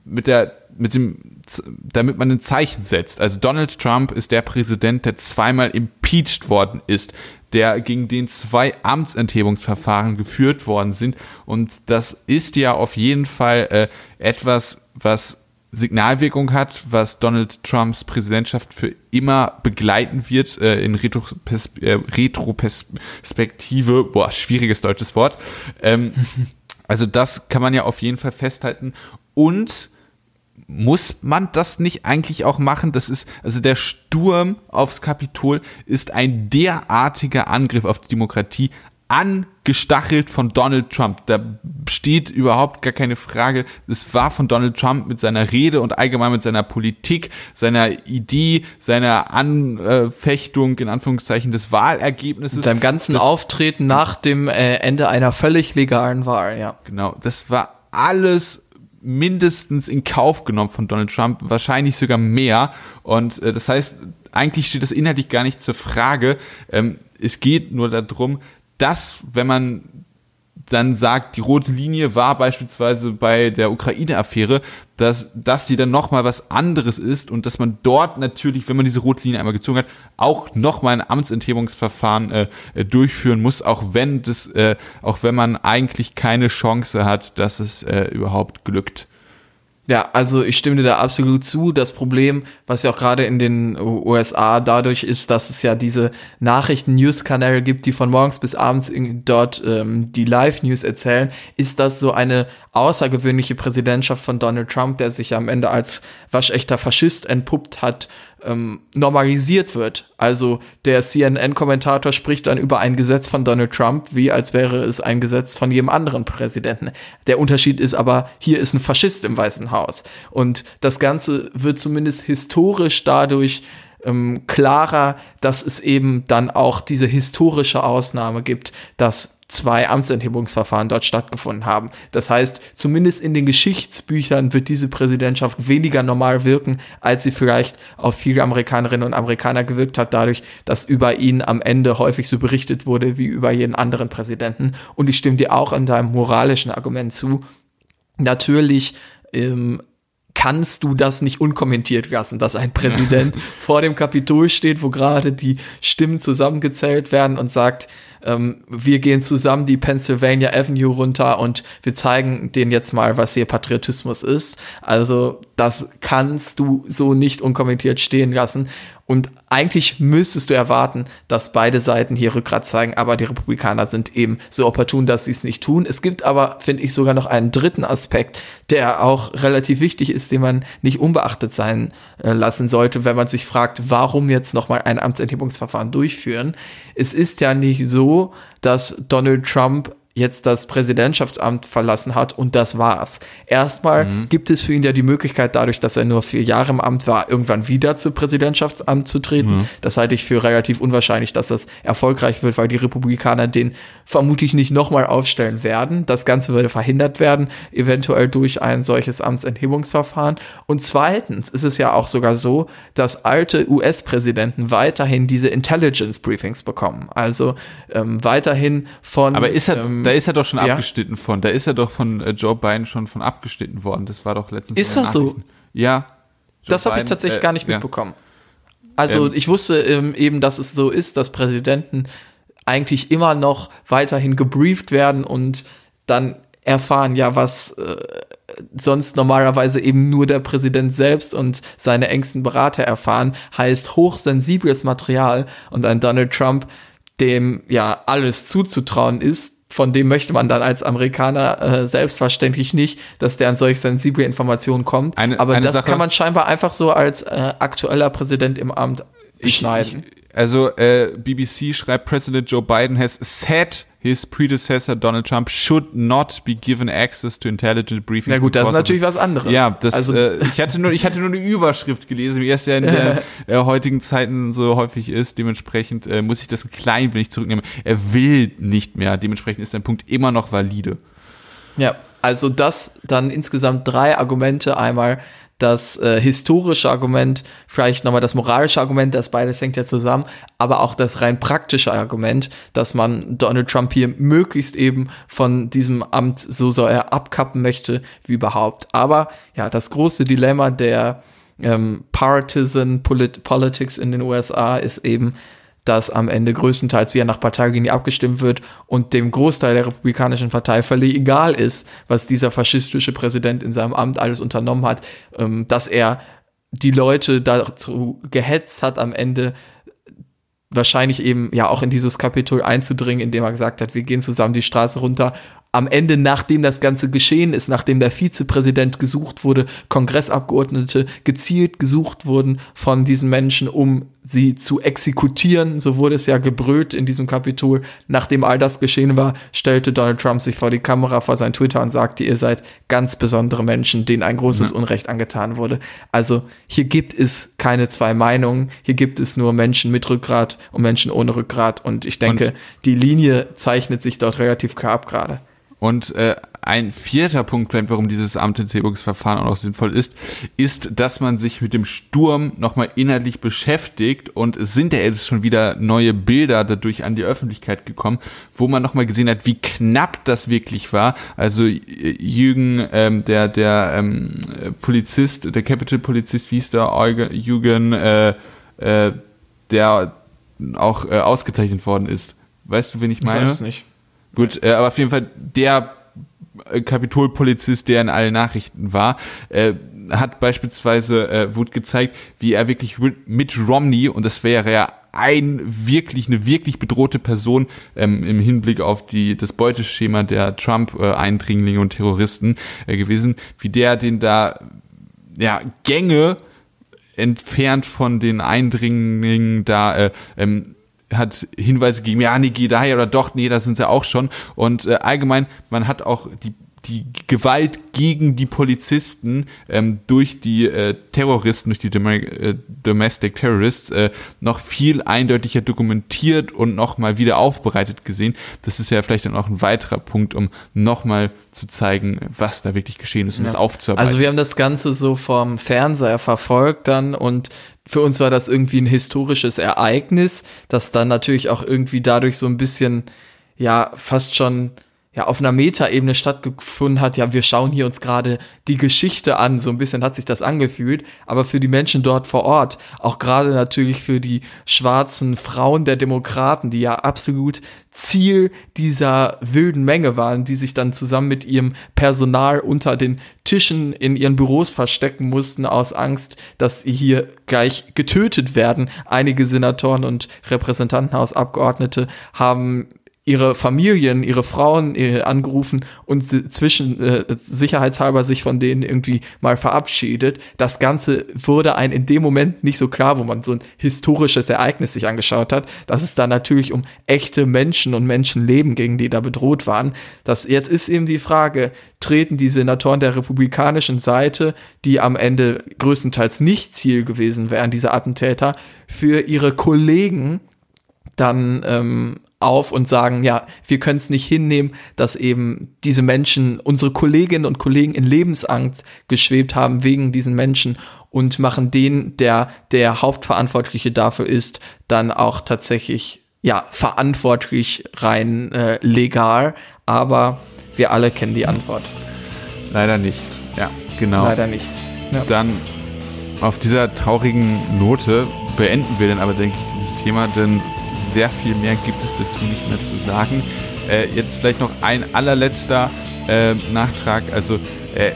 mit der mit dem damit man ein Zeichen setzt. Also Donald Trump ist der Präsident, der zweimal impeached worden ist der gegen den zwei Amtsenthebungsverfahren geführt worden sind. Und das ist ja auf jeden Fall äh, etwas, was Signalwirkung hat, was Donald Trumps Präsidentschaft für immer begleiten wird äh, in äh, Retroperspektive. Boah, schwieriges deutsches Wort. Ähm, also das kann man ja auf jeden Fall festhalten. Und muss man das nicht eigentlich auch machen? Das ist, also der Sturm aufs Kapitol ist ein derartiger Angriff auf die Demokratie, angestachelt von Donald Trump. Da steht überhaupt gar keine Frage. Es war von Donald Trump mit seiner Rede und allgemein mit seiner Politik, seiner Idee, seiner Anfechtung in Anführungszeichen des Wahlergebnisses. Mit seinem ganzen das, Auftreten nach dem äh, Ende einer völlig legalen Wahl, ja. Genau, das war alles mindestens in Kauf genommen von Donald Trump, wahrscheinlich sogar mehr. Und äh, das heißt, eigentlich steht das inhaltlich gar nicht zur Frage. Ähm, es geht nur darum, dass, wenn man dann sagt, die rote Linie war beispielsweise bei der Ukraine-Affäre, dass das sie dann nochmal was anderes ist und dass man dort natürlich, wenn man diese rote Linie einmal gezogen hat, auch nochmal ein Amtsenthebungsverfahren äh, äh, durchführen muss, auch wenn das, äh, auch wenn man eigentlich keine Chance hat, dass es äh, überhaupt glückt. Ja, also ich stimme dir da absolut zu. Das Problem, was ja auch gerade in den USA dadurch ist, dass es ja diese Nachrichten-News-Kanäle gibt, die von morgens bis abends in, dort ähm, die Live-News erzählen, ist das so eine außergewöhnliche Präsidentschaft von Donald Trump, der sich am Ende als waschechter Faschist entpuppt hat, ähm, normalisiert wird. Also der CNN-Kommentator spricht dann über ein Gesetz von Donald Trump, wie als wäre es ein Gesetz von jedem anderen Präsidenten. Der Unterschied ist aber, hier ist ein Faschist im Weißen Haus. Und das Ganze wird zumindest historisch dadurch ähm, klarer, dass es eben dann auch diese historische Ausnahme gibt, dass zwei Amtsenthebungsverfahren dort stattgefunden haben. Das heißt, zumindest in den Geschichtsbüchern wird diese Präsidentschaft weniger normal wirken, als sie vielleicht auf viele Amerikanerinnen und Amerikaner gewirkt hat, dadurch, dass über ihn am Ende häufig so berichtet wurde wie über jeden anderen Präsidenten. Und ich stimme dir auch in deinem moralischen Argument zu. Natürlich ähm, kannst du das nicht unkommentiert lassen, dass ein Präsident vor dem Kapitol steht, wo gerade die Stimmen zusammengezählt werden und sagt, ähm, wir gehen zusammen die Pennsylvania Avenue runter und wir zeigen denen jetzt mal, was hier Patriotismus ist. Also das kannst du so nicht unkommentiert stehen lassen. Und eigentlich müsstest du erwarten, dass beide Seiten hier Rückgrat zeigen, aber die Republikaner sind eben so opportun, dass sie es nicht tun. Es gibt aber, finde ich, sogar noch einen dritten Aspekt, der auch relativ wichtig ist, den man nicht unbeachtet sein äh, lassen sollte, wenn man sich fragt, warum jetzt nochmal ein Amtsenthebungsverfahren durchführen. Es ist ja nicht so, dass Donald Trump jetzt das Präsidentschaftsamt verlassen hat und das war's. Erstmal mhm. gibt es für ihn ja die Möglichkeit, dadurch, dass er nur vier Jahre im Amt war, irgendwann wieder zu Präsidentschaftsamt zu treten. Mhm. Das halte ich für relativ unwahrscheinlich, dass das erfolgreich wird, weil die Republikaner den vermutlich nicht nochmal aufstellen werden. Das Ganze würde verhindert werden, eventuell durch ein solches Amtsenthebungsverfahren. Und zweitens ist es ja auch sogar so, dass alte US-Präsidenten weiterhin diese Intelligence Briefings bekommen. Also ähm, weiterhin von. Aber ist er, ähm, da ist er doch schon ja? abgeschnitten von. Da ist er doch von äh, Joe Biden schon von abgeschnitten worden. Das war doch letztens. Ist das so? Ja. Joe das habe ich tatsächlich äh, gar nicht mitbekommen. Ja. Also ähm, ich wusste ähm, eben, dass es so ist, dass Präsidenten eigentlich immer noch weiterhin gebrieft werden und dann erfahren, ja, was äh, sonst normalerweise eben nur der Präsident selbst und seine engsten Berater erfahren, heißt hochsensibles Material und ein Donald Trump, dem ja alles zuzutrauen ist, von dem möchte man dann als Amerikaner äh, selbstverständlich nicht, dass der an solch sensible Informationen kommt. Eine, Aber eine das Sache, kann man scheinbar einfach so als äh, aktueller Präsident im Amt beschneiden. Ich, also äh, BBC schreibt, President Joe Biden has said his predecessor Donald Trump should not be given access to intelligent briefings. Na gut, das ist natürlich was anderes. Ja, das, also, äh, ich hatte nur, ich hatte nur eine Überschrift gelesen, wie es ja in der äh, heutigen Zeiten so häufig ist. Dementsprechend äh, muss ich das ein klein wenig zurücknehmen. Er will nicht mehr. Dementsprechend ist sein Punkt immer noch valide. Ja, also das dann insgesamt drei Argumente. Einmal das äh, historische Argument, vielleicht nochmal das moralische Argument, das beides hängt ja zusammen, aber auch das rein praktische Argument, dass man Donald Trump hier möglichst eben von diesem Amt, so soll er abkappen möchte, wie überhaupt. Aber ja, das große Dilemma der ähm, Partisan Polit Politics in den USA ist eben, dass am Ende größtenteils wieder nach Parteilinie abgestimmt wird und dem Großteil der Republikanischen Partei völlig egal ist, was dieser faschistische Präsident in seinem Amt alles unternommen hat, ähm, dass er die Leute dazu gehetzt hat, am Ende wahrscheinlich eben ja auch in dieses Kapitol einzudringen, indem er gesagt hat, wir gehen zusammen die Straße runter am Ende, nachdem das Ganze geschehen ist, nachdem der Vizepräsident gesucht wurde, Kongressabgeordnete gezielt gesucht wurden von diesen Menschen, um sie zu exekutieren, so wurde es ja gebrüllt in diesem Kapitol. Nachdem all das geschehen war, stellte Donald Trump sich vor die Kamera, vor sein Twitter und sagte, ihr seid ganz besondere Menschen, denen ein großes ja. Unrecht angetan wurde. Also hier gibt es keine zwei Meinungen, hier gibt es nur Menschen mit Rückgrat und Menschen ohne Rückgrat und ich denke, und die Linie zeichnet sich dort relativ klar ab gerade. Und äh, ein vierter Punkt, warum dieses Amtsenthebungsverfahren auch noch sinnvoll ist, ist, dass man sich mit dem Sturm nochmal inhaltlich beschäftigt und es sind ja jetzt schon wieder neue Bilder dadurch an die Öffentlichkeit gekommen, wo man nochmal gesehen hat, wie knapp das wirklich war. Also Jürgen, ähm, der, der ähm, Polizist, der Capital-Polizist, wie hieß der, Jürgen, äh, äh, der auch äh, ausgezeichnet worden ist. Weißt du, wen ich meine? Ich weiß nicht. Gut, äh, aber auf jeden Fall der äh, Kapitolpolizist, der in allen Nachrichten war, äh, hat beispielsweise, äh, wurde gezeigt, wie er wirklich mit Romney, und das wäre ja ein wirklich, eine wirklich bedrohte Person ähm, im Hinblick auf die, das Beuteschema der Trump-Eindringlinge und Terroristen äh, gewesen, wie der den da, ja, Gänge entfernt von den Eindringlingen da äh, ähm, hat Hinweise gegeben, ja, nee, geh daher oder doch, nee, da sind sie auch schon. Und äh, allgemein, man hat auch die die Gewalt gegen die Polizisten ähm, durch die äh, Terroristen, durch die Dom äh, Domestic Terrorists äh, noch viel eindeutiger dokumentiert und nochmal wieder aufbereitet gesehen. Das ist ja vielleicht dann auch ein weiterer Punkt, um nochmal zu zeigen, was da wirklich geschehen ist und ja. das aufzuarbeiten. Also wir haben das Ganze so vom Fernseher verfolgt dann und für uns war das irgendwie ein historisches Ereignis, das dann natürlich auch irgendwie dadurch so ein bisschen, ja, fast schon ja auf einer Metaebene stattgefunden hat. Ja, wir schauen hier uns gerade die Geschichte an, so ein bisschen hat sich das angefühlt, aber für die Menschen dort vor Ort, auch gerade natürlich für die schwarzen Frauen der Demokraten, die ja absolut Ziel dieser wilden Menge waren, die sich dann zusammen mit ihrem Personal unter den Tischen in ihren Büros verstecken mussten aus Angst, dass sie hier gleich getötet werden. Einige Senatoren und Repräsentantenhausabgeordnete haben ihre Familien, ihre Frauen äh, angerufen und zwischen äh, sicherheitshalber sich von denen irgendwie mal verabschiedet. Das Ganze wurde ein in dem Moment nicht so klar, wo man so ein historisches Ereignis sich angeschaut hat, dass es da natürlich um echte Menschen und Menschenleben ging, die da bedroht waren. Das jetzt ist eben die Frage, treten die Senatoren der republikanischen Seite, die am Ende größtenteils nicht Ziel gewesen wären, diese Attentäter, für ihre Kollegen dann ähm, auf und sagen, ja, wir können es nicht hinnehmen, dass eben diese Menschen, unsere Kolleginnen und Kollegen in Lebensangst geschwebt haben wegen diesen Menschen und machen den, der der Hauptverantwortliche dafür ist, dann auch tatsächlich ja verantwortlich rein äh, legal. Aber wir alle kennen die Antwort. Leider nicht. Ja, genau. Leider nicht. Ja. Dann auf dieser traurigen Note beenden wir dann aber, denke ich, dieses Thema, denn sehr viel mehr gibt es dazu nicht mehr zu sagen. Äh, jetzt vielleicht noch ein allerletzter äh, Nachtrag. Also äh,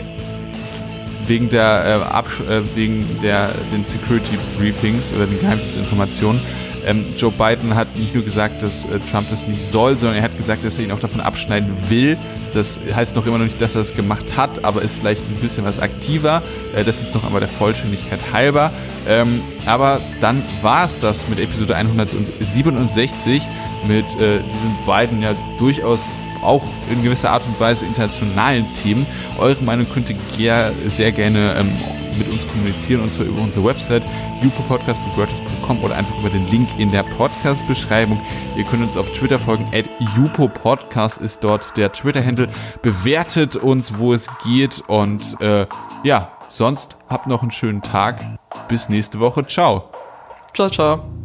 wegen der, äh, äh, wegen der den Security Briefings oder den Geheimdienstinformationen. Ähm, Joe Biden hat nicht nur gesagt, dass äh, Trump das nicht soll, sondern er hat gesagt, dass er ihn auch davon abschneiden will. Das heißt noch immer noch nicht, dass er es gemacht hat, aber ist vielleicht ein bisschen was aktiver. Äh, das ist noch einmal der Vollständigkeit halber. Ähm, aber dann war es das mit Episode 167 mit äh, diesen beiden ja durchaus auch in gewisser Art und Weise internationalen Themen. Eure Meinung könnt ihr sehr gerne ähm, mit uns kommunizieren und zwar über unsere Website jupopodcast.wordpress.com oder einfach über den Link in der Podcast-Beschreibung. Ihr könnt uns auf Twitter folgen, at jupopodcast ist dort der Twitter-Handle. Bewertet uns, wo es geht und äh, ja, sonst habt noch einen schönen Tag. Bis nächste Woche. Ciao. Ciao, ciao.